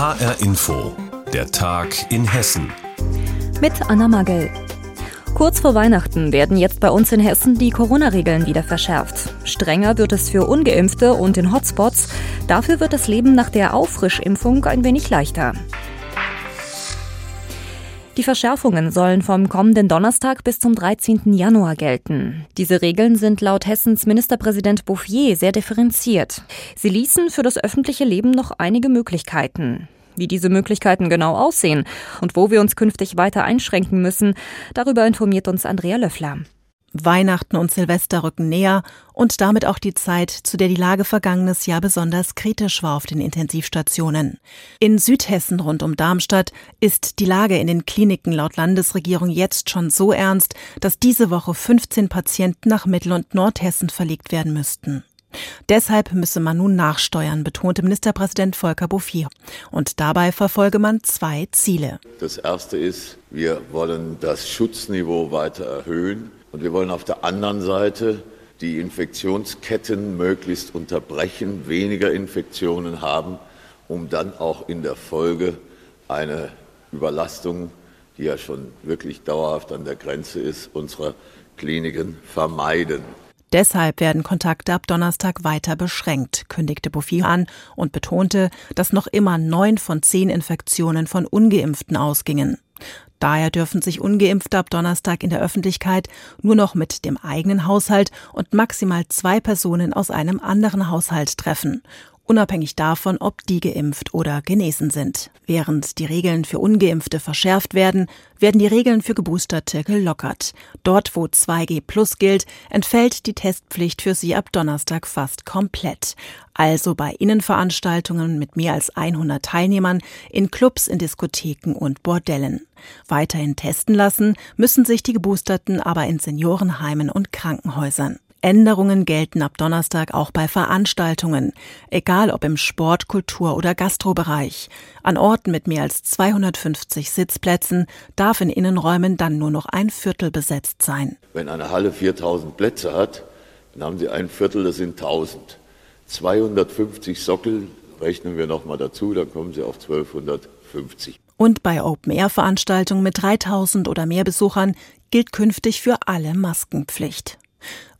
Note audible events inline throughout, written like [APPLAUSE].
HR Info, der Tag in Hessen. Mit Anna Magel. Kurz vor Weihnachten werden jetzt bei uns in Hessen die Corona-Regeln wieder verschärft. Strenger wird es für ungeimpfte und in Hotspots. Dafür wird das Leben nach der Auffrischimpfung ein wenig leichter. Die Verschärfungen sollen vom kommenden Donnerstag bis zum 13. Januar gelten. Diese Regeln sind laut Hessens Ministerpräsident Bouffier sehr differenziert. Sie ließen für das öffentliche Leben noch einige Möglichkeiten. Wie diese Möglichkeiten genau aussehen und wo wir uns künftig weiter einschränken müssen, darüber informiert uns Andrea Löffler. Weihnachten und Silvester rücken näher und damit auch die Zeit, zu der die Lage vergangenes Jahr besonders kritisch war auf den Intensivstationen. In Südhessen rund um Darmstadt ist die Lage in den Kliniken laut Landesregierung jetzt schon so ernst, dass diese Woche 15 Patienten nach Mittel- und Nordhessen verlegt werden müssten. Deshalb müsse man nun nachsteuern, betonte Ministerpräsident Volker Bouffier. Und dabei verfolge man zwei Ziele. Das erste ist, wir wollen das Schutzniveau weiter erhöhen. Und wir wollen auf der anderen Seite die Infektionsketten möglichst unterbrechen, weniger Infektionen haben, um dann auch in der Folge eine Überlastung, die ja schon wirklich dauerhaft an der Grenze ist, unserer Kliniken vermeiden. Deshalb werden Kontakte ab Donnerstag weiter beschränkt, kündigte Bouffier an und betonte, dass noch immer neun von zehn Infektionen von ungeimpften ausgingen. Daher dürfen sich ungeimpfte ab Donnerstag in der Öffentlichkeit nur noch mit dem eigenen Haushalt und maximal zwei Personen aus einem anderen Haushalt treffen unabhängig davon, ob die geimpft oder genesen sind. Während die Regeln für ungeimpfte verschärft werden, werden die Regeln für Geboosterte gelockert. Dort, wo 2G Plus gilt, entfällt die Testpflicht für sie ab Donnerstag fast komplett. Also bei Innenveranstaltungen mit mehr als 100 Teilnehmern, in Clubs, in Diskotheken und Bordellen. Weiterhin testen lassen müssen sich die Geboosterten aber in Seniorenheimen und Krankenhäusern. Änderungen gelten ab Donnerstag auch bei Veranstaltungen, egal ob im Sport, Kultur oder Gastrobereich. An Orten mit mehr als 250 Sitzplätzen darf in Innenräumen dann nur noch ein Viertel besetzt sein. Wenn eine Halle 4000 Plätze hat, dann haben Sie ein Viertel, das sind 1000. 250 Sockel rechnen wir nochmal dazu, dann kommen Sie auf 1250. Und bei Open-Air-Veranstaltungen mit 3000 oder mehr Besuchern gilt künftig für alle Maskenpflicht.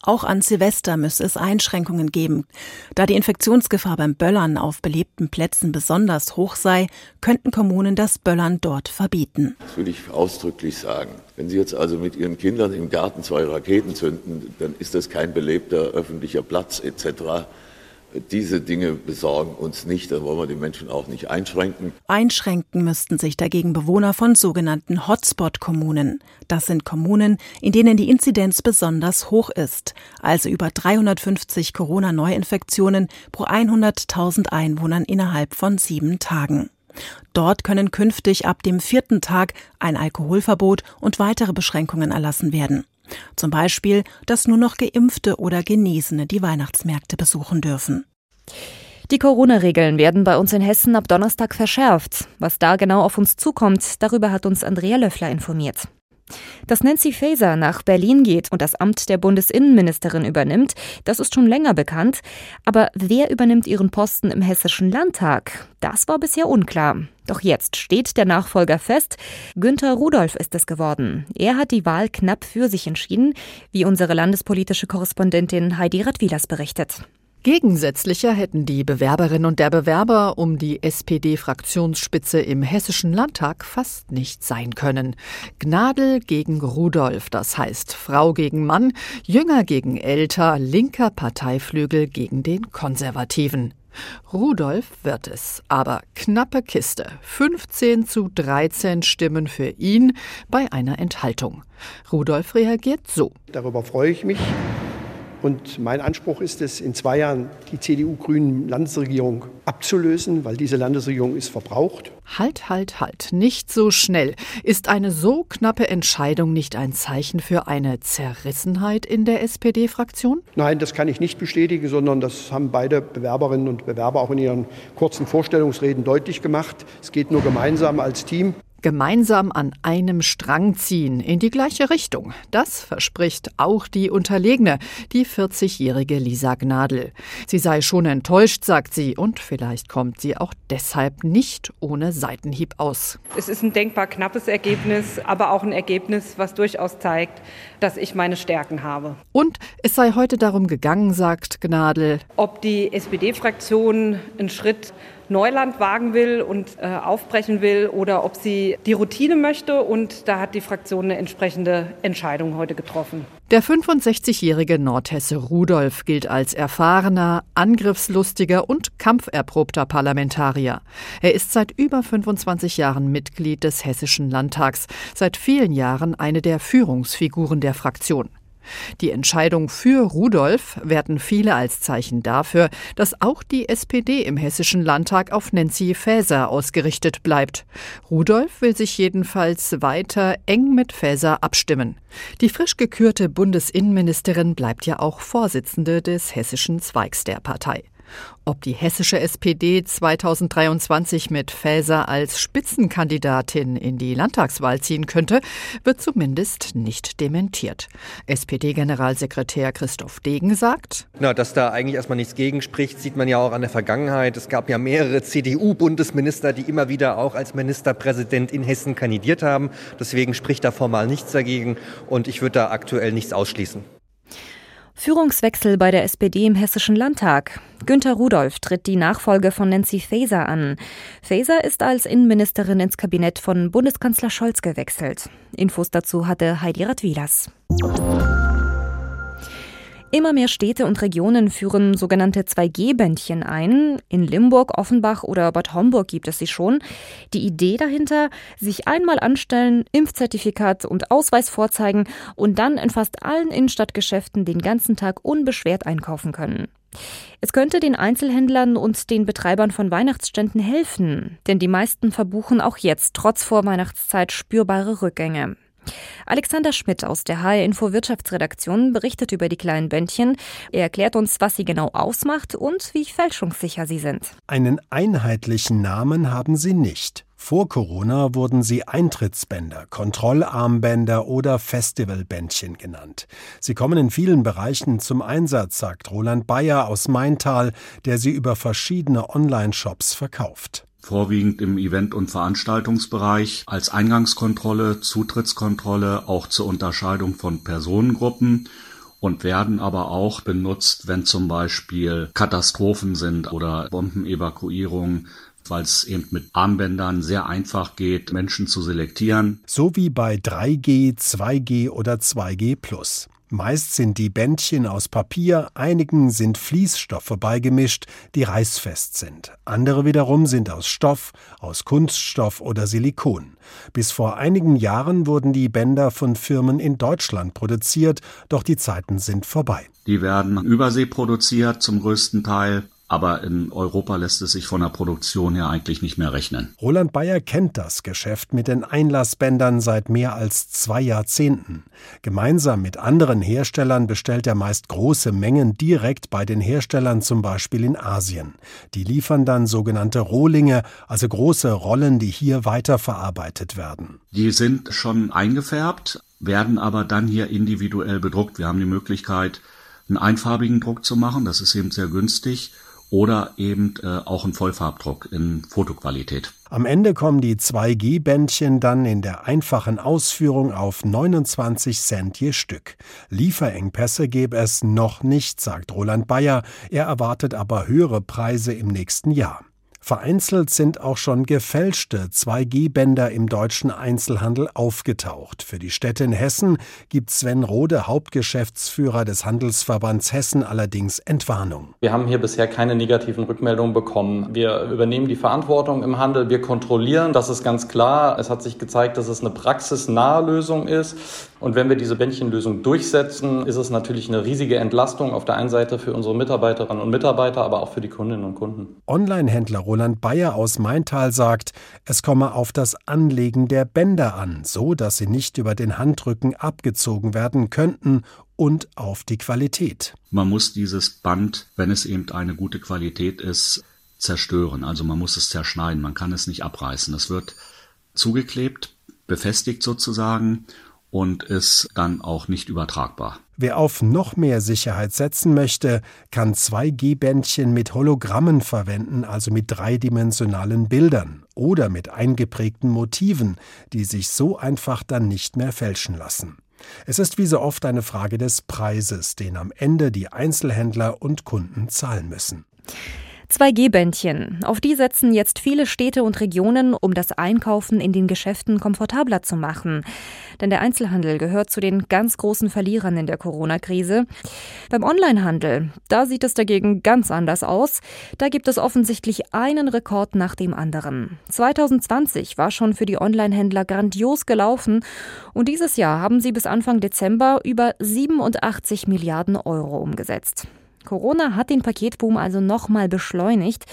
Auch an Silvester müsse es Einschränkungen geben. Da die Infektionsgefahr beim Böllern auf belebten Plätzen besonders hoch sei, könnten Kommunen das Böllern dort verbieten. Das will ich ausdrücklich sagen. Wenn Sie jetzt also mit Ihren Kindern im Garten zwei Raketen zünden, dann ist das kein belebter öffentlicher Platz etc. Diese Dinge besorgen uns nicht, da wollen wir die Menschen auch nicht einschränken. Einschränken müssten sich dagegen Bewohner von sogenannten Hotspot-Kommunen. Das sind Kommunen, in denen die Inzidenz besonders hoch ist, also über 350 Corona-Neuinfektionen pro 100.000 Einwohnern innerhalb von sieben Tagen. Dort können künftig ab dem vierten Tag ein Alkoholverbot und weitere Beschränkungen erlassen werden. Zum Beispiel, dass nur noch Geimpfte oder Genesene die Weihnachtsmärkte besuchen dürfen. Die Corona-Regeln werden bei uns in Hessen ab Donnerstag verschärft. Was da genau auf uns zukommt, darüber hat uns Andrea Löffler informiert. Dass Nancy Faeser nach Berlin geht und das Amt der Bundesinnenministerin übernimmt, das ist schon länger bekannt. Aber wer übernimmt ihren Posten im Hessischen Landtag? Das war bisher unklar. Doch jetzt steht der Nachfolger fest. Günther Rudolph ist es geworden. Er hat die Wahl knapp für sich entschieden, wie unsere landespolitische Korrespondentin Heidi Radwilas berichtet. Gegensätzlicher hätten die Bewerberinnen und der Bewerber um die SPD-Fraktionsspitze im Hessischen Landtag fast nicht sein können. Gnadl gegen Rudolf, das heißt Frau gegen Mann, Jünger gegen Älter, linker Parteiflügel gegen den Konservativen. Rudolf wird es, aber knappe Kiste. 15 zu 13 Stimmen für ihn bei einer Enthaltung. Rudolf reagiert so. Darüber freue ich mich. Und mein Anspruch ist es, in zwei Jahren die CDU-Grünen-Landesregierung abzulösen, weil diese Landesregierung ist verbraucht. Halt, halt, halt. Nicht so schnell. Ist eine so knappe Entscheidung nicht ein Zeichen für eine Zerrissenheit in der SPD-Fraktion? Nein, das kann ich nicht bestätigen, sondern das haben beide Bewerberinnen und Bewerber auch in ihren kurzen Vorstellungsreden deutlich gemacht. Es geht nur gemeinsam als Team. Gemeinsam an einem Strang ziehen in die gleiche Richtung. Das verspricht auch die Unterlegene, die 40-jährige Lisa Gnadl. Sie sei schon enttäuscht, sagt sie, und vielleicht kommt sie auch deshalb nicht ohne Seitenhieb aus. Es ist ein denkbar knappes Ergebnis, aber auch ein Ergebnis, was durchaus zeigt, dass ich meine Stärken habe. Und es sei heute darum gegangen, sagt Gnadl, ob die SPD-Fraktion einen Schritt Neuland wagen will und äh, aufbrechen will oder ob sie die Routine möchte. Und da hat die Fraktion eine entsprechende Entscheidung heute getroffen. Der 65-jährige Nordhesse Rudolf gilt als erfahrener, angriffslustiger und kampferprobter Parlamentarier. Er ist seit über 25 Jahren Mitglied des Hessischen Landtags, seit vielen Jahren eine der Führungsfiguren der Fraktion. Die Entscheidung für Rudolf werten viele als Zeichen dafür, dass auch die SPD im Hessischen Landtag auf Nancy Faeser ausgerichtet bleibt. Rudolf will sich jedenfalls weiter eng mit Faeser abstimmen. Die frisch gekürte Bundesinnenministerin bleibt ja auch Vorsitzende des hessischen Zweigs der Partei. Ob die hessische SPD 2023 mit Faeser als Spitzenkandidatin in die Landtagswahl ziehen könnte, wird zumindest nicht dementiert. SPD-Generalsekretär Christoph Degen sagt, Na, dass da eigentlich erstmal nichts gegenspricht, sieht man ja auch an der Vergangenheit. Es gab ja mehrere CDU-Bundesminister, die immer wieder auch als Ministerpräsident in Hessen kandidiert haben. Deswegen spricht da formal nichts dagegen und ich würde da aktuell nichts ausschließen. Führungswechsel bei der SPD im Hessischen Landtag. Günter Rudolph tritt die Nachfolge von Nancy Faeser an. Faeser ist als Innenministerin ins Kabinett von Bundeskanzler Scholz gewechselt. Infos dazu hatte Heidi Radwilas. Immer mehr Städte und Regionen führen sogenannte 2G-Bändchen ein. In Limburg, Offenbach oder Bad Homburg gibt es sie schon. Die Idee dahinter, sich einmal anstellen, Impfzertifikat und Ausweis vorzeigen und dann in fast allen Innenstadtgeschäften den ganzen Tag unbeschwert einkaufen können. Es könnte den Einzelhändlern und den Betreibern von Weihnachtsständen helfen, denn die meisten verbuchen auch jetzt trotz Vorweihnachtszeit spürbare Rückgänge. Alexander Schmidt aus der HR Info Wirtschaftsredaktion berichtet über die kleinen Bändchen. Er erklärt uns, was sie genau ausmacht und wie fälschungssicher sie sind. Einen einheitlichen Namen haben sie nicht. Vor Corona wurden sie Eintrittsbänder, Kontrollarmbänder oder Festivalbändchen genannt. Sie kommen in vielen Bereichen zum Einsatz, sagt Roland Bayer aus Maintal, der sie über verschiedene Online-Shops verkauft vorwiegend im Event- und Veranstaltungsbereich als Eingangskontrolle, Zutrittskontrolle, auch zur Unterscheidung von Personengruppen und werden aber auch benutzt, wenn zum Beispiel Katastrophen sind oder Bombenevakuierungen, weil es eben mit Armbändern sehr einfach geht, Menschen zu selektieren. So wie bei 3G, 2G oder 2G Plus. Meist sind die Bändchen aus Papier, einigen sind Fließstoffe beigemischt, die reißfest sind. Andere wiederum sind aus Stoff, aus Kunststoff oder Silikon. Bis vor einigen Jahren wurden die Bänder von Firmen in Deutschland produziert, doch die Zeiten sind vorbei. Die werden übersee produziert zum größten Teil aber in Europa lässt es sich von der Produktion her eigentlich nicht mehr rechnen. Roland Bayer kennt das Geschäft mit den Einlassbändern seit mehr als zwei Jahrzehnten. Gemeinsam mit anderen Herstellern bestellt er meist große Mengen direkt bei den Herstellern, zum Beispiel in Asien. Die liefern dann sogenannte Rohlinge, also große Rollen, die hier weiterverarbeitet werden. Die sind schon eingefärbt, werden aber dann hier individuell bedruckt. Wir haben die Möglichkeit, einen einfarbigen Druck zu machen. Das ist eben sehr günstig oder eben äh, auch ein Vollfarbdruck in Fotoqualität. Am Ende kommen die 2G-Bändchen dann in der einfachen Ausführung auf 29 Cent je Stück. Lieferengpässe gäbe es noch nicht, sagt Roland Bayer. Er erwartet aber höhere Preise im nächsten Jahr. Vereinzelt sind auch schon gefälschte 2G-Bänder im deutschen Einzelhandel aufgetaucht. Für die Städte in Hessen gibt Sven Rode, Hauptgeschäftsführer des Handelsverbands Hessen, allerdings Entwarnung. Wir haben hier bisher keine negativen Rückmeldungen bekommen. Wir übernehmen die Verantwortung im Handel, wir kontrollieren, das ist ganz klar. Es hat sich gezeigt, dass es eine praxisnahe Lösung ist. Und wenn wir diese Bändchenlösung durchsetzen, ist es natürlich eine riesige Entlastung auf der einen Seite für unsere Mitarbeiterinnen und Mitarbeiter, aber auch für die Kundinnen und Kunden. Online-Händler Roland Bayer aus Maintal sagt, es komme auf das Anlegen der Bänder an, so dass sie nicht über den Handrücken abgezogen werden könnten und auf die Qualität. Man muss dieses Band, wenn es eben eine gute Qualität ist, zerstören. Also man muss es zerschneiden. Man kann es nicht abreißen. Es wird zugeklebt, befestigt sozusagen und ist dann auch nicht übertragbar. Wer auf noch mehr Sicherheit setzen möchte, kann 2G-Bändchen mit Hologrammen verwenden, also mit dreidimensionalen Bildern oder mit eingeprägten Motiven, die sich so einfach dann nicht mehr fälschen lassen. Es ist wie so oft eine Frage des Preises, den am Ende die Einzelhändler und Kunden zahlen müssen. 2G-Bändchen. Auf die setzen jetzt viele Städte und Regionen, um das Einkaufen in den Geschäften komfortabler zu machen. Denn der Einzelhandel gehört zu den ganz großen Verlierern in der Corona-Krise. Beim Onlinehandel, da sieht es dagegen ganz anders aus. Da gibt es offensichtlich einen Rekord nach dem anderen. 2020 war schon für die Onlinehändler grandios gelaufen und dieses Jahr haben sie bis Anfang Dezember über 87 Milliarden Euro umgesetzt. Corona hat den Paketboom also nochmal beschleunigt.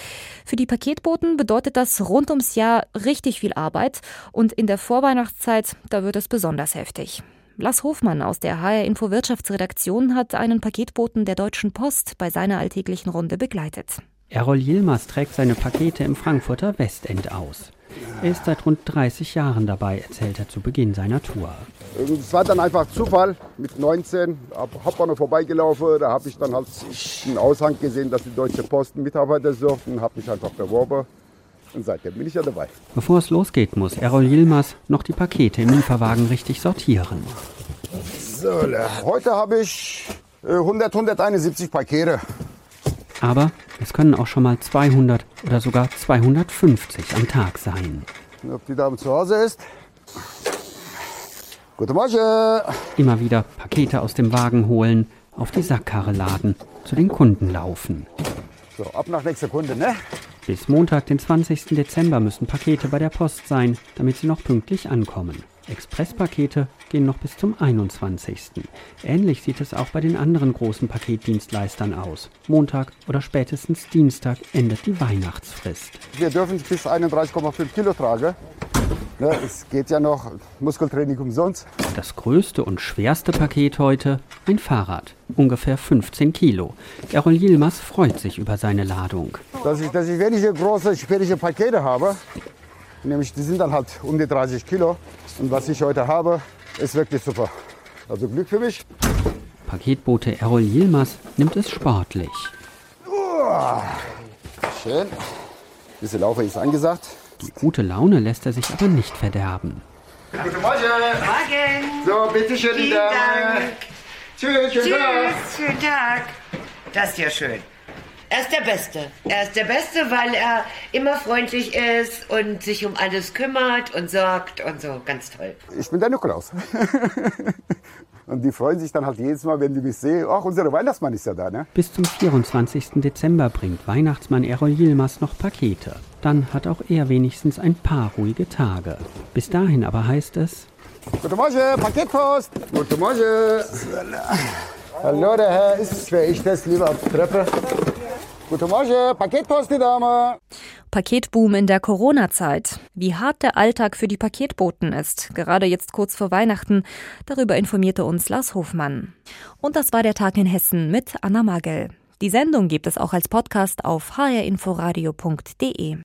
Für die Paketboten bedeutet das rund ums Jahr richtig viel Arbeit und in der Vorweihnachtszeit, da wird es besonders heftig. Lars Hofmann aus der HR Info Wirtschaftsredaktion hat einen Paketboten der Deutschen Post bei seiner alltäglichen Runde begleitet. Errol Yilmaz trägt seine Pakete im Frankfurter Westend aus. Er ist seit rund 30 Jahren dabei, erzählt er zu Beginn seiner Tour. Es war dann einfach Zufall. Mit 19 Hauptbahnhof vorbeigelaufen. Da habe ich dann halt einen Aushang gesehen, dass die Deutsche Post Mitarbeiter sucht und habe mich einfach beworben. Und seitdem bin ich ja dabei. Bevor es losgeht, muss Errol Yilmaz noch die Pakete im Lieferwagen richtig sortieren. So, heute habe ich 100, äh, 171 Pakete. Aber es können auch schon mal 200 oder sogar 250 am Tag sein. Ob die Dame zu Hause ist? Guten Morgen. Immer wieder Pakete aus dem Wagen holen, auf die Sackkarre laden, zu den Kunden laufen. So, ab nach nächster Kunde, ne? Bis Montag, den 20. Dezember, müssen Pakete bei der Post sein, damit sie noch pünktlich ankommen. Expresspakete gehen noch bis zum 21. Ähnlich sieht es auch bei den anderen großen Paketdienstleistern aus. Montag oder spätestens Dienstag endet die Weihnachtsfrist. Wir dürfen bis 31,5 Kilo tragen. Ne, es geht ja noch Muskeltraining umsonst. Das größte und schwerste Paket heute ein Fahrrad, ungefähr 15 Kilo. Errol Yilmaz freut sich über seine Ladung. Dass ich, dass ich wenige große, schwierige Pakete habe, nämlich die sind dann halt um die 30 Kilo. Und was ich heute habe, ist wirklich super. Also Glück für mich. Paketbote Errol Yilmaz nimmt es sportlich. Uah, schön. Diese Laufe ist angesagt. Die gute Laune lässt er sich aber nicht verderben. Guten Morgen. Morgen. So, bitte schön, die Dame. Tschüss, schönen Tschüss, Tag. schönen Tag. Das ist ja schön. Er ist der Beste. Er ist der Beste, weil er immer freundlich ist und sich um alles kümmert und sorgt und so. Ganz toll. Ich bin der Nikolaus. [LAUGHS] Und die freuen sich dann halt jedes Mal, wenn die mich sehen. Ach, unser Weihnachtsmann ist ja da, ne? Bis zum 24. Dezember bringt Weihnachtsmann Errol Yilmaz noch Pakete. Dann hat auch er wenigstens ein paar ruhige Tage. Bis dahin aber heißt es... Guten Morgen, Paketpost. Guten Morgen. Hallo, der Herr ist, wer ich das lieber auf Treppe. Guten Morgen, Paketpost, die Dame. Paketboom in der Corona-Zeit. Wie hart der Alltag für die Paketboten ist, gerade jetzt kurz vor Weihnachten, darüber informierte uns Lars Hofmann. Und das war der Tag in Hessen mit Anna Magel. Die Sendung gibt es auch als Podcast auf hrinforadio.de.